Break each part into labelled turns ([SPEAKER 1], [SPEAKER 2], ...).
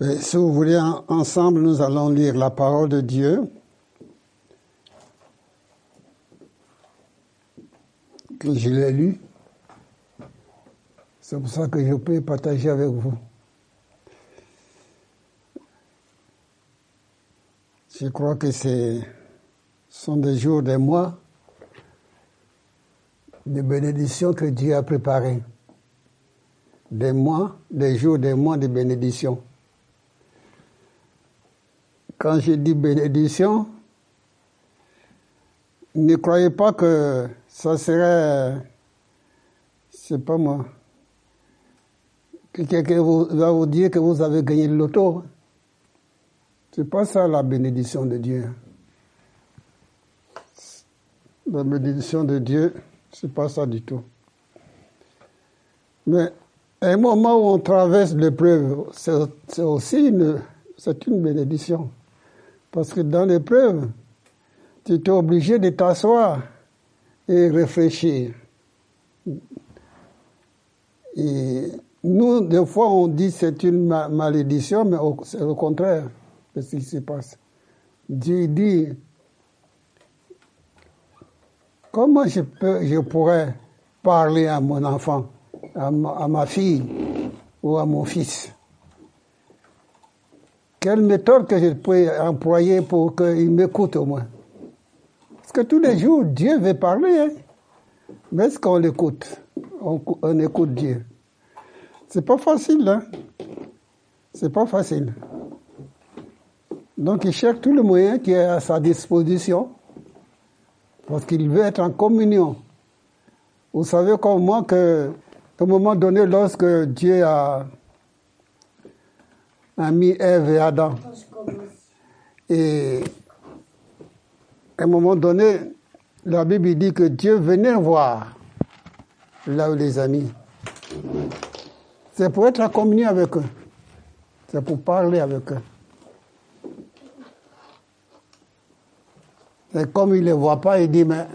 [SPEAKER 1] Et si vous voulez, ensemble, nous allons lire la parole de Dieu. Que je l'ai lu. C'est pour ça que je peux partager avec vous. Je crois que ce sont des jours, des mois de bénédictions que Dieu a préparées. Des mois, des jours, des mois de bénédictions. Quand je dis bénédiction, ne croyez pas que ça serait, c'est pas moi, que quelqu'un va vous dire que vous avez gagné le loto. C'est pas ça la bénédiction de Dieu. La bénédiction de Dieu, c'est pas ça du tout. Mais un moment où on traverse l'épreuve, c'est aussi une, c'est une bénédiction. Parce que dans l'épreuve, tu es obligé de t'asseoir et réfléchir. Et nous, des fois, on dit c'est une malédiction, mais c'est au contraire de ce qui se passe. Dieu dit, comment je pourrais parler à mon enfant, à ma fille ou à mon fils? Quelle méthode que je peux employer pour qu'il m'écoute au moins? Parce que tous les jours, Dieu veut parler. Hein? Mais est-ce qu'on l'écoute? On, écoute Dieu. C'est pas facile, hein C'est pas facile. Donc il cherche tout le moyen qui est à sa disposition parce qu'il veut être en communion. Vous savez comme moi que, un moment donné, lorsque Dieu a a mis Ève et Adam. Et à un moment donné, la Bible dit que Dieu venait voir là où les amis. C'est pour être en communion avec eux. C'est pour parler avec eux. Et comme il ne les voit pas, il dit, mais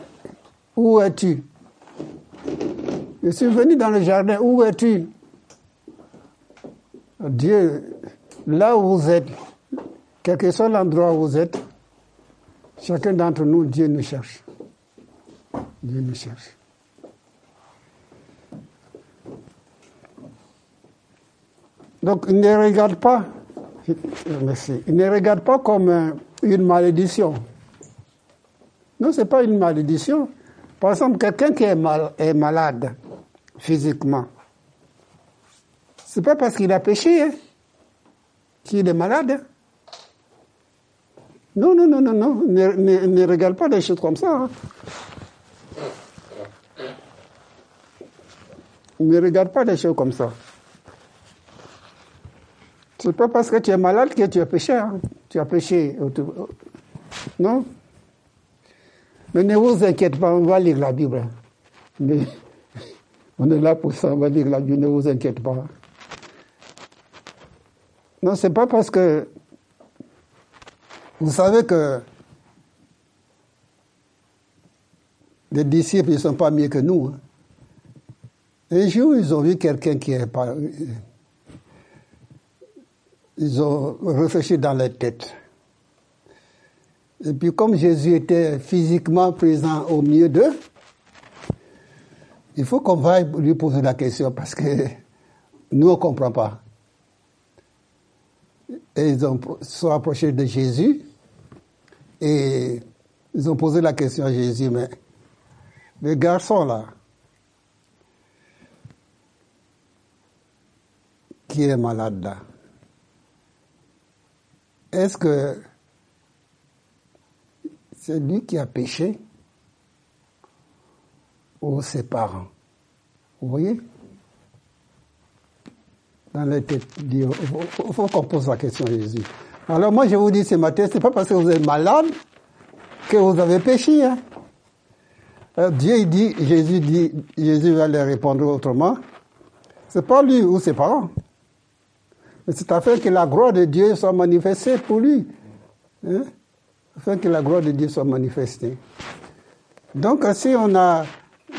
[SPEAKER 1] où es-tu? Je suis venu dans le jardin, où es-tu? Dieu là où vous êtes, quel que soit l'endroit où vous êtes, chacun d'entre nous, Dieu nous cherche. Dieu nous cherche. Donc, il ne regarde pas, merci, il ne regarde pas comme une malédiction. Non, ce n'est pas une malédiction. Par exemple, quelqu'un qui est, mal, est malade physiquement, c'est pas parce qu'il a péché. Hein qu'il est malade. Non, non, non, non, non, ne, ne, regarde pas des choses comme ça. Hein. Ne regarde pas des choses comme ça. C'est pas parce que tu es malade que tu as péché. Hein. Tu as péché. Non? Mais ne vous inquiétez pas, on va lire la Bible. on est là pour ça, on va lire la Bible, ne vous inquiétez pas. Non, c'est pas parce que vous savez que les disciples ne sont pas mieux que nous. Hein. Un jour, ils ont vu quelqu'un qui est pas. Ils ont réfléchi dans leur tête. Et puis, comme Jésus était physiquement présent au milieu d'eux, il faut qu'on vaille lui poser la question parce que nous, on ne comprend pas. Et ils ont, sont approchés de Jésus. Et ils ont posé la question à Jésus, mais le garçon là, qui est malade là, est-ce que c'est lui qui a péché ou ses parents? Vous voyez? Dans les têtes. Il faut, qu'on pose la question à Jésus. Alors moi, je vous dis ce matin, c'est pas parce que vous êtes malade que vous avez péché. Hein. Euh, Dieu dit, Jésus dit, Jésus va leur répondre autrement. C'est pas lui ou ses parents. Mais c'est afin que la gloire de Dieu soit manifestée pour lui. Hein? Afin que la gloire de Dieu soit manifestée. Donc, si on a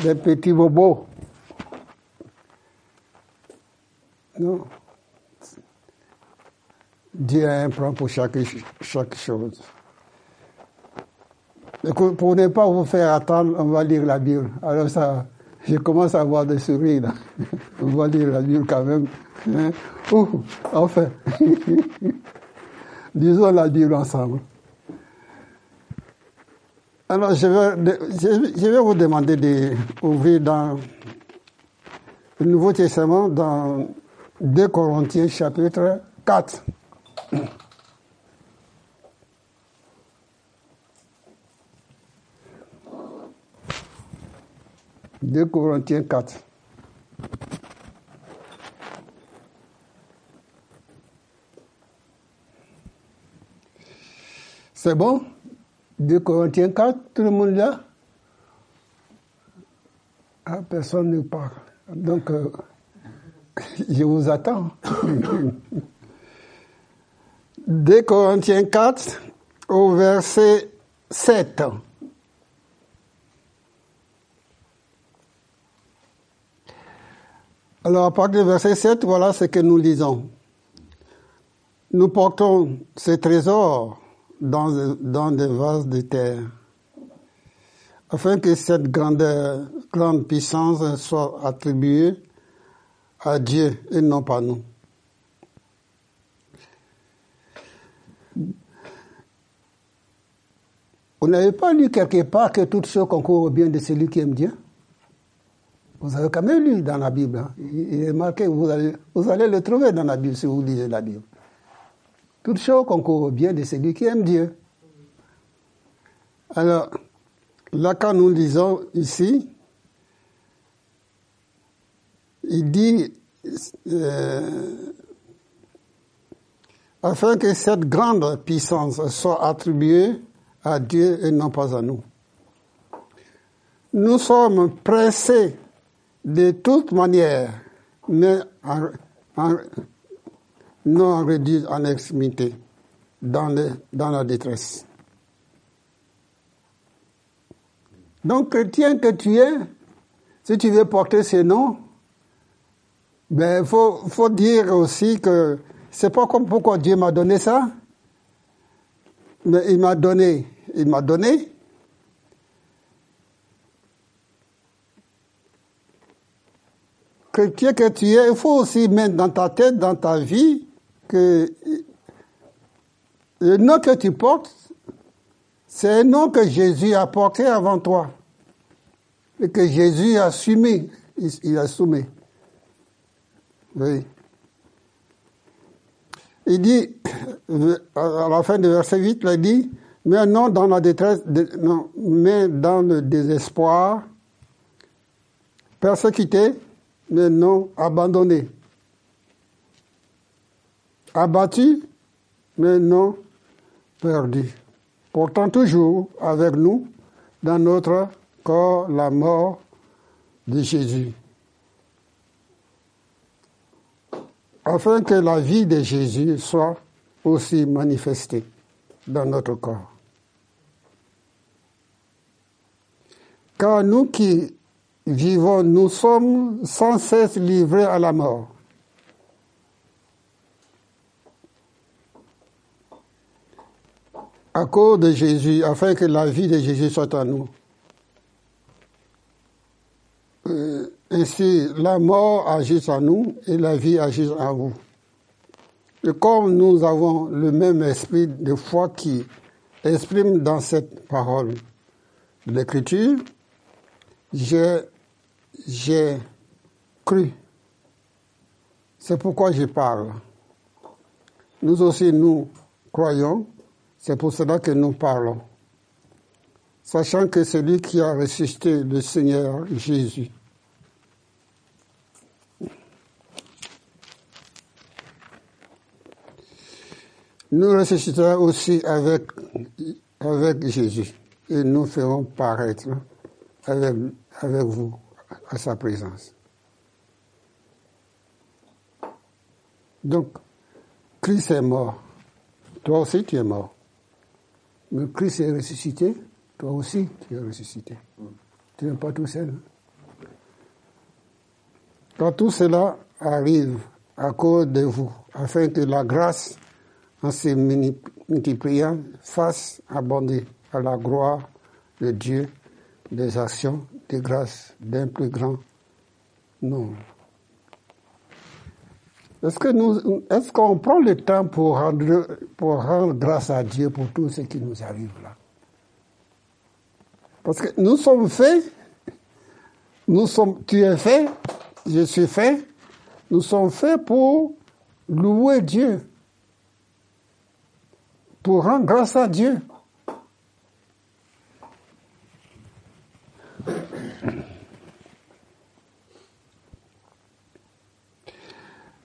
[SPEAKER 1] des petits bobos Non. Dieu a un plan pour chaque, chaque chose. pour ne pas vous faire attendre, on va lire la Bible. Alors ça, je commence à avoir des sourires. On va lire la Bible quand même. Hein? enfin, disons la Bible ensemble. Alors, je vais, je vais vous demander d'ouvrir dans le Nouveau Testament, dans 2 Corinthiens chapitre 4. 2 Corinthiens 4. C'est bon? 2 Corinthiens 4, tout le monde là? Ah, Personne ne parle. Donc, euh, je vous attends. 2 Corinthiens 4 au verset 7. Alors, à partir du verset 7, voilà ce que nous lisons. Nous portons ces trésors dans, des vases de terre, afin que cette grande puissance soit attribuée à Dieu et non pas nous. Vous n'avez pas lu quelque part que toutes choses concourent au bien de celui qui aime Dieu? Vous avez quand même lu dans la Bible. Hein. Il est marqué, vous allez, vous allez le trouver dans la Bible si vous lisez la Bible. Toute chose concourt bien de celui qui aime Dieu. Alors, là, quand nous lisons ici, il dit, euh, afin que cette grande puissance soit attribuée à Dieu et non pas à nous. Nous sommes pressés de toute manière, mais non réduit en extrémité, dans, dans la détresse. Donc, chrétien que tu es, si tu veux porter ces noms, ben, il faut, faut dire aussi que c'est pas comme pourquoi Dieu m'a donné ça, mais il m'a donné, il m'a donné, chrétien que tu es, il faut aussi mettre dans ta tête, dans ta vie, que le nom que tu portes, c'est un nom que Jésus a porté avant toi. Et que Jésus a assumé. Il, a soumis. Oui. Il dit, à la fin du verset 8, il dit, mais non dans la détresse, mais dans le désespoir, persécuté, mais non abandonné. Abattu, mais non perdu. Pourtant toujours avec nous dans notre corps la mort de Jésus. Afin que la vie de Jésus soit aussi manifestée dans notre corps. Car nous qui vivons, nous sommes sans cesse livrés à la mort. À cause de Jésus, afin que la vie de Jésus soit en nous. Euh, ainsi, la mort agit en nous et la vie agit en vous. Et comme nous avons le même esprit de foi qui exprime dans cette parole de l'Écriture, j'ai cru. C'est pourquoi je parle. Nous aussi, nous croyons, c'est pour cela que nous parlons. Sachant que c'est lui qui a ressuscité le Seigneur Jésus. Nous ressusciterons aussi avec, Jésus et nous ferons paraître avec, avec vous à sa présence. Donc, Christ est mort. Toi aussi, tu es mort. Mais Christ est ressuscité. Toi aussi, tu es ressuscité. Tu n'es pas tout seul. Quand tout cela arrive à cause de vous, afin que la grâce en se multipliant face abondé à la gloire de Dieu, des actions de grâce d'un plus grand nombre. Est-ce que nous, est-ce qu'on prend le temps pour rendre, pour rendre grâce à Dieu pour tout ce qui nous arrive là? Parce que nous sommes faits, nous sommes, tu es fait, je suis fait, nous sommes faits pour louer Dieu, pour rendre grâce à Dieu.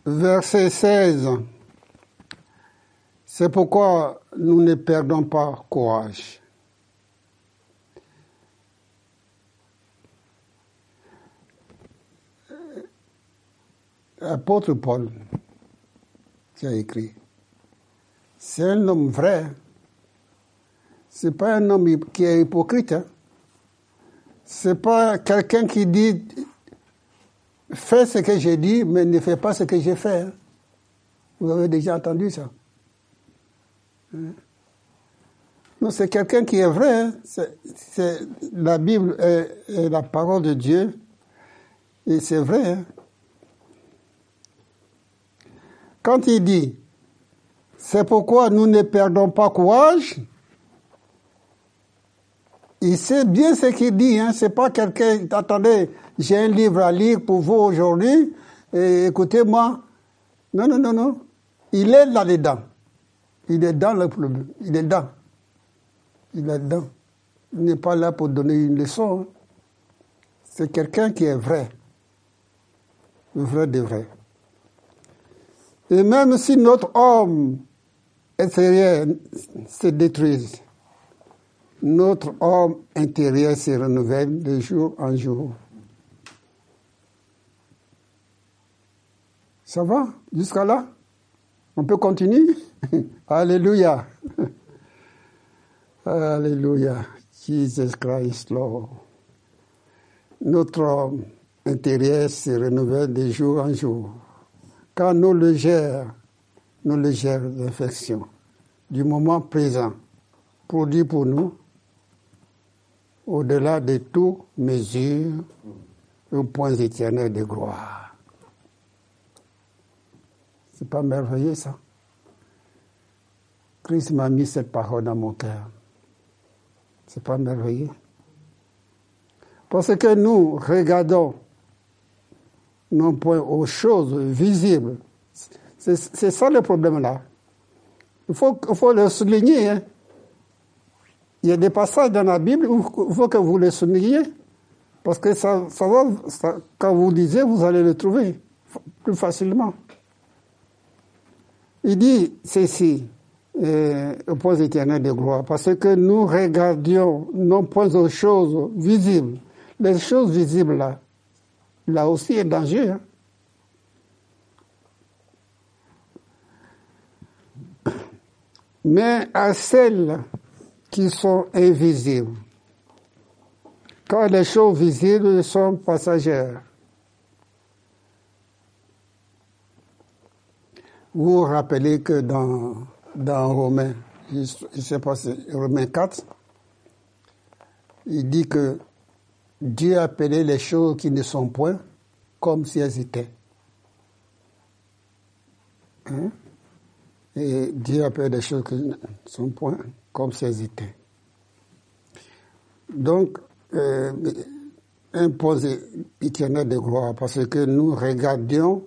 [SPEAKER 1] Verset 16. C'est pourquoi nous ne perdons pas courage. L'apôtre Paul qui a écrit, c'est un homme vrai. C'est pas un homme qui est hypocrite. Hein. C'est pas quelqu'un qui dit fais ce que j'ai dit, mais ne fais pas ce que j'ai fait. Hein. Vous avez déjà entendu ça. Hein? Non, c'est quelqu'un qui est vrai. La Bible est, la parole de Dieu. Et c'est vrai. Quand il dit, c'est pourquoi nous ne perdons pas courage, il sait bien ce qu'il dit. Hein. C'est pas quelqu'un, attendez, j'ai un livre à lire pour vous aujourd'hui, écoutez-moi. Non, non, non, non. Il est là-dedans. Il est dans le problème. Il est dedans. Il est dedans. Il n'est pas là pour donner une leçon. Hein. C'est quelqu'un qui est vrai. Vrai de vrai. Et même si notre homme intérieur se détruit, notre homme intérieur se renouvelle de jour en jour. Ça va jusqu'à là? On peut continuer? Alléluia. Alléluia. Jesus Christ, Lord. Notre homme intérieur se renouvelle de jour en jour. Car nos légères, nos légères infections du moment présent produit pour nous au-delà de toute mesure, un point éternel de gloire. C'est pas merveilleux ça? Christ m'a mis cette parole dans mon cœur. C'est pas merveilleux? Parce que nous regardons non point aux choses visibles. C'est ça le problème là. Il faut, le souligner. Hein. Il y a des passages dans la Bible où il faut que vous les souligniez. Parce que ça, va, quand vous lisez, vous allez le trouver plus facilement. Il dit ceci, euh, au point éternel de gloire, parce que nous regardions non point aux choses visibles. Les choses visibles là, là aussi est danger. Hein. Mais à celles qui sont invisibles. Car les choses visibles sont passagères. Vous vous rappelez que dans, dans Romains, je ne sais pas si Romains 4, il dit que Dieu a appelé les choses qui ne sont point comme si elles étaient. Hein? Et Dieu appelle des choses qui sont point comme ces étaient. Donc, euh, imposer de gloire, parce que nous regardions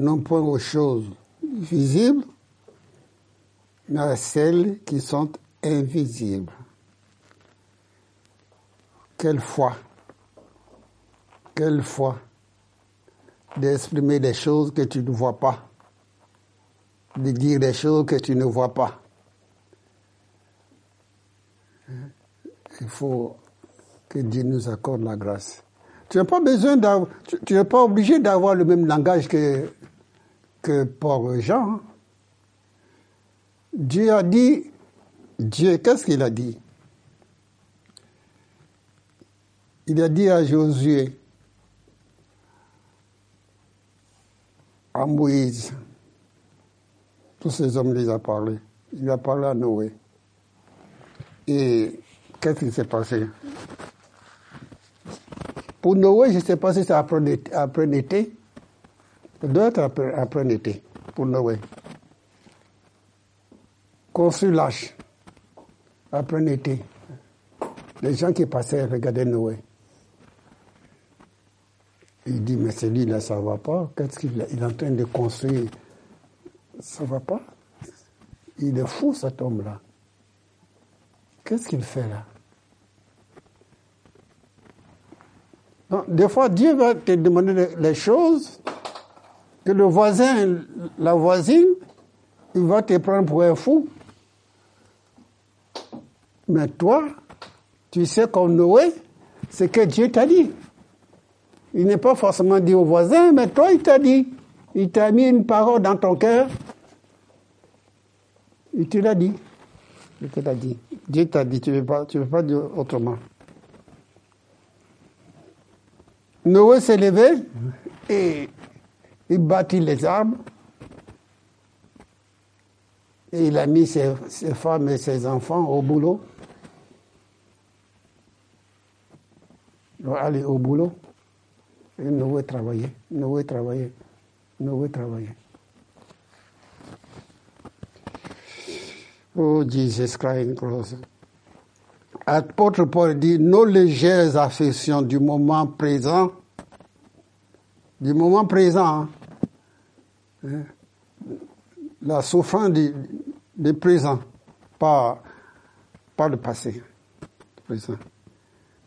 [SPEAKER 1] non point aux choses visibles, mais à celles qui sont invisibles. Quelle foi, quelle foi d'exprimer des choses que tu ne vois pas, de dire des choses que tu ne vois pas. Il faut que Dieu nous accorde la grâce. Tu n'as pas besoin tu n'es pas obligé d'avoir le même langage que, que Paul Jean. Hein. Dieu a dit, Dieu, qu'est-ce qu'il a dit? Il a dit à Josué, à Moïse, tous ces hommes les a parlé. Il a parlé à Noé. Et qu'est-ce qui s'est passé? Pour Noé, je ne sais pas si c'est après, après l'été. Ça doit être après, après l'été pour Noé. Construit l'âge après l'été. Les gens qui passaient regardaient Noé. Il dit, mais celui-là, ça ne va pas. Qu'est-ce qu'il est en train de construire Ça ne va pas. Il est fou, cet homme-là. Qu'est-ce qu'il fait là? Des fois, Dieu va te demander les choses que le voisin, la voisine, il va te prendre pour un fou. Mais toi, tu sais comme Noé, c'est que Dieu t'a dit. Il n'est pas forcément dit au voisin, mais toi, il t'a dit. Il t'a mis une parole dans ton cœur. Il te l'a dit. Il te l'a dit. Dieu t'a dit, tu ne veux, pas, dire autrement. Noé s'est levé et il bâtit les arbres. Et il a mis ses, ses femmes et ses enfants au boulot. Il va aller au boulot. Et Noé travailler, Noé travailler, Noé travailler. Oh, Jesus Christ cross. Apôtre Paul dit, nos légères affections du moment présent, du moment présent, hein, la souffrance du, présent, pas, pas le passé.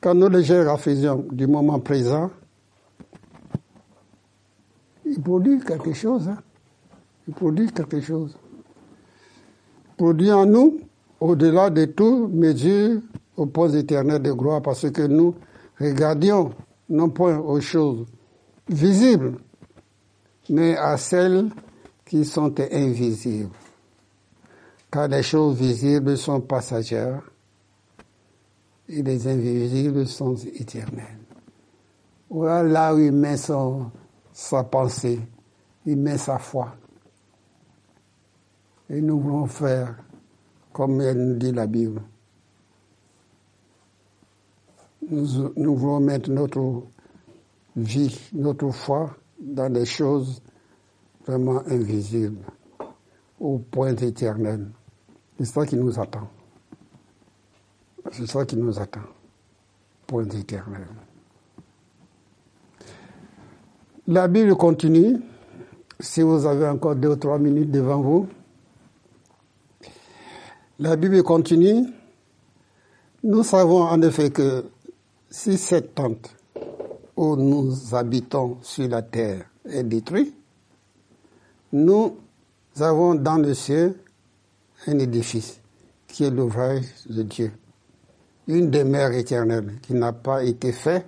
[SPEAKER 1] Quand nos légères affections du moment présent, il produit quelque chose. Hein. Il produit quelque chose. Produit en nous, au-delà de tout, mesure au point éternel de gloire, parce que nous regardions non point aux choses visibles, mais à celles qui sont invisibles. Car les choses visibles sont passagères et les invisibles sont éternelles. Voilà là où il met son, sa pensée, il met sa foi. Et nous voulons faire comme elle nous dit la Bible. Nous, nous voulons mettre notre vie, notre foi dans des choses vraiment invisibles, au point éternel. C'est ça qui nous attend. C'est ça qui nous attend. Point éternel. La Bible continue. Si vous avez encore deux ou trois minutes devant vous. La Bible continue. Nous savons en effet que si cette tente où nous habitons sur la terre est détruite, nous avons dans le ciel un édifice qui est l'ouvrage de Dieu, une demeure éternelle qui n'a pas été faite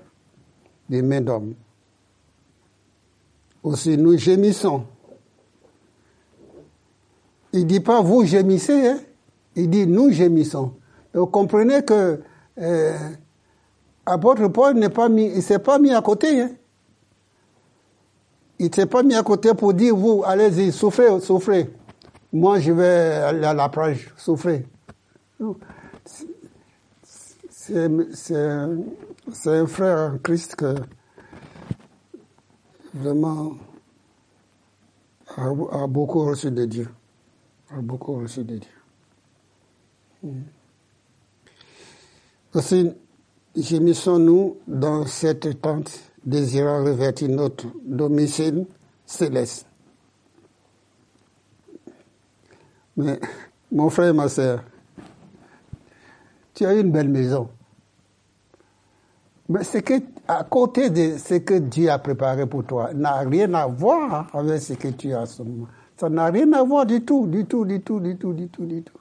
[SPEAKER 1] des mains d'homme aussi nous gémissons. Il dit pas vous gémissez, hein? Il dit nous gémissons. Donc comprenez que euh, apôtre Paul n'est pas mis, il s'est pas mis à côté. Hein? Il s'est pas mis à côté pour dire vous allez-y souffrez, souffrez. Moi je vais aller à la plage, souffrez. C'est un frère en Christ que vraiment a, beaucoup reçu de Dieu. A beaucoup reçu de Dieu. Hmm. Aussi, gémissons-nous dans cette tente, désirant revêtir notre domicile céleste. Mais, mon frère et ma soeur, tu as une belle maison. Mais c'est que à côté de ce que Dieu a préparé pour toi n'a rien à voir avec ce que tu as en ce moment. Ça n'a rien à voir du tout, du tout, du tout, du tout, du tout, du tout.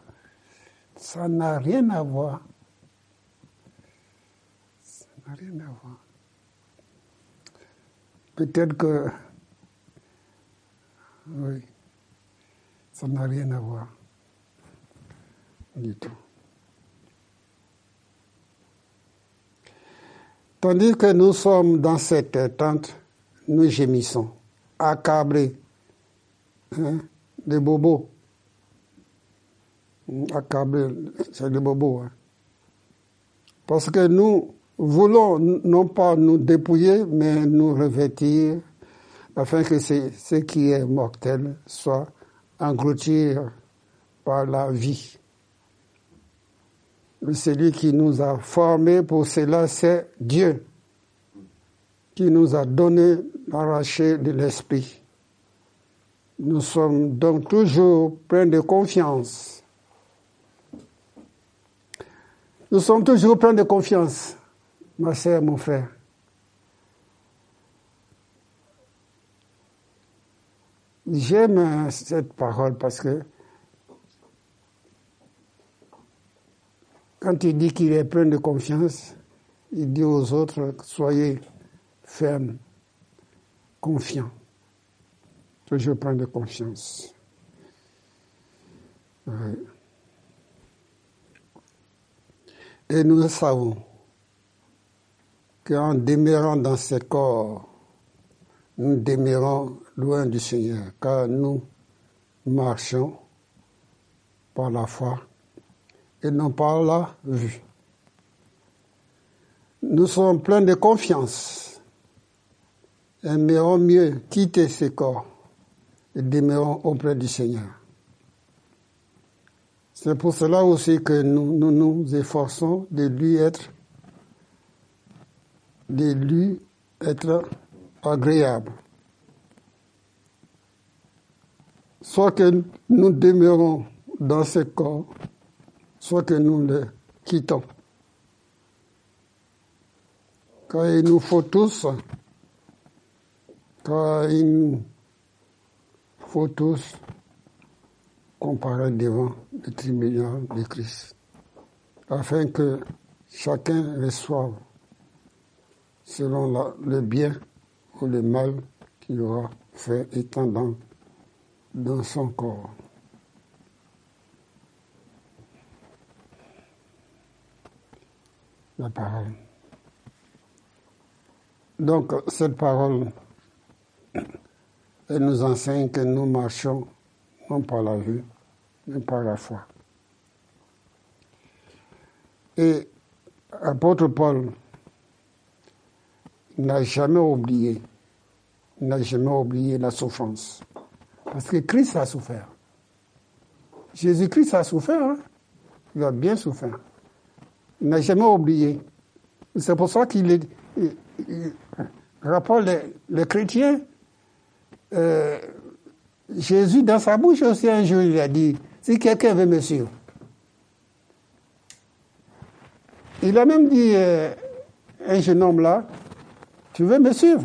[SPEAKER 1] Ça n'a rien à voir. Ça n'a rien à voir. Peut-être que... Oui. Ça n'a rien à voir. Du tout. Tandis que nous sommes dans cette tente, nous gémissons, accablés hein, de bobos, Accablé, c'est le bobo. Hein. Parce que nous voulons non pas nous dépouiller, mais nous revêtir afin que ce qui est mortel soit englouti par la vie. Celui qui nous a formés pour cela, c'est Dieu, qui nous a donné l'arraché de l'esprit. Nous sommes donc toujours pleins de confiance. Nous sommes toujours pleins de confiance, ma sœur, mon frère. J'aime cette parole parce que quand il dit qu'il est plein de confiance, il dit aux autres, soyez fermes, confiants. Toujours plein de confiance. Et nous savons qu'en demeurant dans ce corps, nous demeurons loin du Seigneur, car nous marchons par la foi et non par la vue. Nous sommes pleins de confiance. Aimerons mieux quitter ce corps et demeurons auprès du Seigneur. C'est pour cela aussi que nous, nous efforçons de lui être, de lui être agréable. Soit que nous demeurons dans ce corps, soit que nous le quittons. Car il nous faut tous, car il nous faut tous comparer devant le tribunal de Christ, afin que chacun reçoive selon le bien ou le mal qu'il aura fait étant dans, son corps. La parole. Donc, cette parole, elle nous enseigne que nous marchons non par la vue, par la foi. Et apôtre Paul n'a jamais oublié, n'a jamais oublié la souffrance. Parce que Christ a souffert. Jésus-Christ a souffert, hein. il a bien souffert. Il n'a jamais oublié. C'est pour ça qu'il rapporte les, chrétiens. Euh, Jésus, dans sa bouche aussi, un jour, il a dit, si quelqu'un veut me suivre. Il a même dit, euh, un jeune homme là, tu veux me suivre?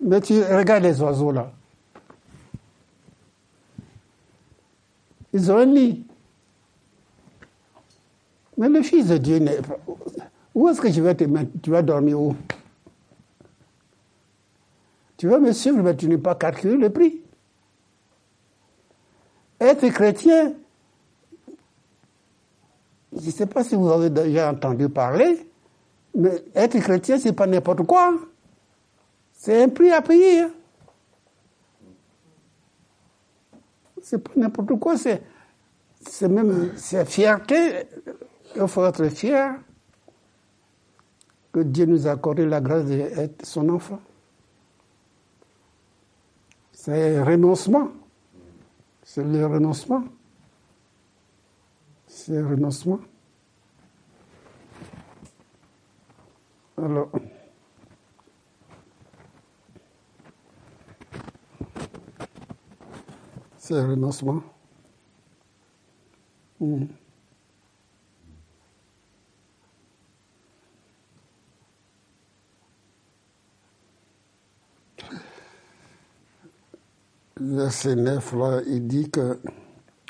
[SPEAKER 1] Mais tu regardes les oiseaux là. Ils ont un lit. Mais le Fils de Dieu. Où est-ce que je vais te mettre? Tu vas dormir où? Tu veux me suivre, mais tu n'es pas calculé le prix. Être chrétien, je ne sais pas si vous avez déjà entendu parler, mais être chrétien, c'est pas n'importe quoi. C'est un prix à payer. C'est pas n'importe quoi, c'est, c'est même, c'est fierté. Il faut être fier que Dieu nous a accordé la grâce d'être son enfant. C'est un renoncement. C'est le renoncement. C'est un renoncement. Alors, c'est un renoncement. Hmm. Verset 9, là, il dit que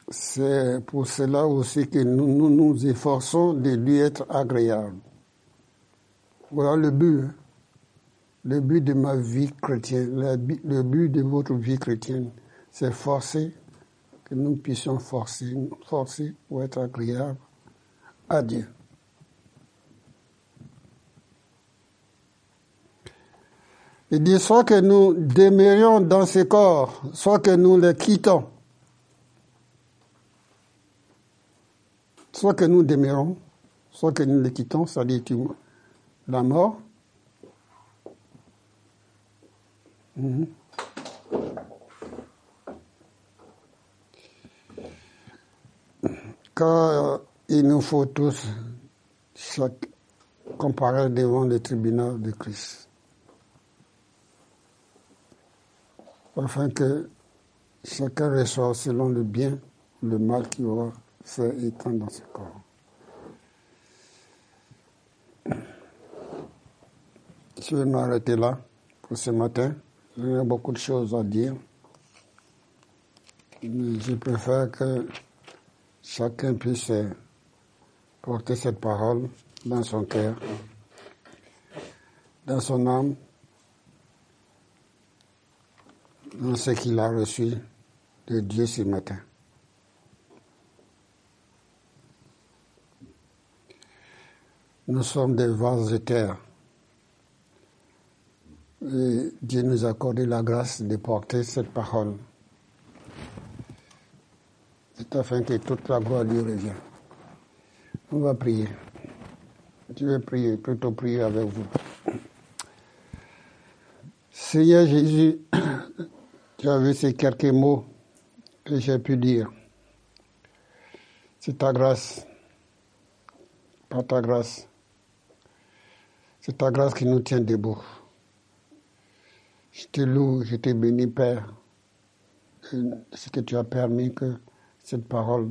[SPEAKER 1] c'est pour cela aussi que nous, nous efforçons de lui être agréable. Voilà le but. Hein. Le but de ma vie chrétienne, le but de votre vie chrétienne, c'est forcer, que nous puissions forcer, forcer pour être agréable à Dieu. Il dit soit que nous demeurions dans ce corps, soit que nous le quittons. soit que nous demeurons, soit que nous le quittons, c'est-à-dire la mort. Mhm. Car il nous faut tous chaque, comparer devant le tribunal de Christ. Afin que chacun reçoive selon le bien, le mal qu'il aura fait étant dans ce corps. Je vais m'arrêter là pour ce matin. Il y a beaucoup de choses à dire. Mais je préfère que chacun puisse porter cette parole dans son cœur, dans son âme, dans ce qu'il a reçu de Dieu ce matin. Nous sommes des vases de terre. Et Dieu nous a accordé la grâce de porter cette parole. C'est afin que toute la gloire lui revienne. On va prier. Je vais prier, plutôt prier avec vous. Seigneur Jésus, vu ces quelques mots que j'ai pu dire. C'est ta grâce, par ta grâce. C'est ta grâce qui nous tient debout. Je te loue, je te bénis, Père, ce que tu as permis que cette parole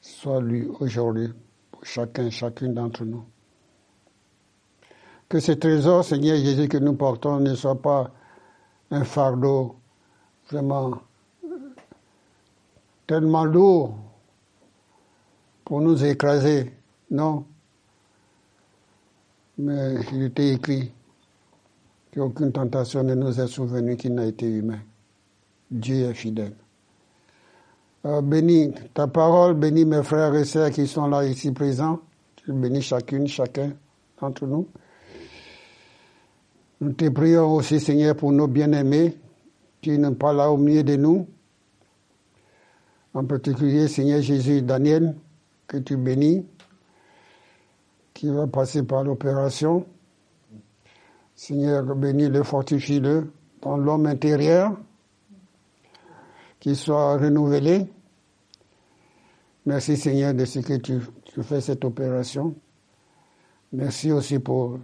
[SPEAKER 1] soit lue aujourd'hui pour chacun, chacune d'entre nous. Que ce trésor, Seigneur Jésus, que nous portons ne soit pas un fardeau vraiment tellement lourd pour nous écraser. Non, mais il était écrit qu'aucune tentation ne nous est souvenue qui n'a été humaine. Dieu est fidèle. Euh, bénis ta parole, bénis mes frères et sœurs qui sont là ici présents. Tu bénis chacune, chacun d'entre nous. Nous te prions aussi, Seigneur, pour nos bien-aimés qui n'ont pas là au milieu de nous. En particulier, Seigneur Jésus, Daniel, que tu bénis qui va passer par l'opération. Seigneur, bénis-le, fortifie-le dans l'homme intérieur, qu'il soit renouvelé. Merci Seigneur de ce que tu, tu fais cette opération. Merci aussi pour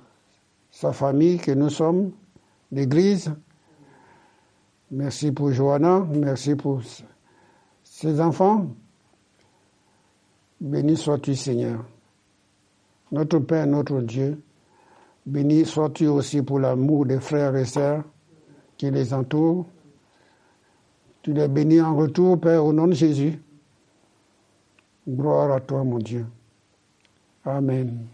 [SPEAKER 1] sa famille que nous sommes, l'Église. Merci pour Johanna, merci pour ses enfants. Béni sois-tu Seigneur notre Père, notre Dieu, béni sois-tu aussi pour l'amour des frères et sœurs qui les entourent. Tu les bénis en retour, Père, au nom de Jésus. Gloire à toi, mon Dieu. Amen.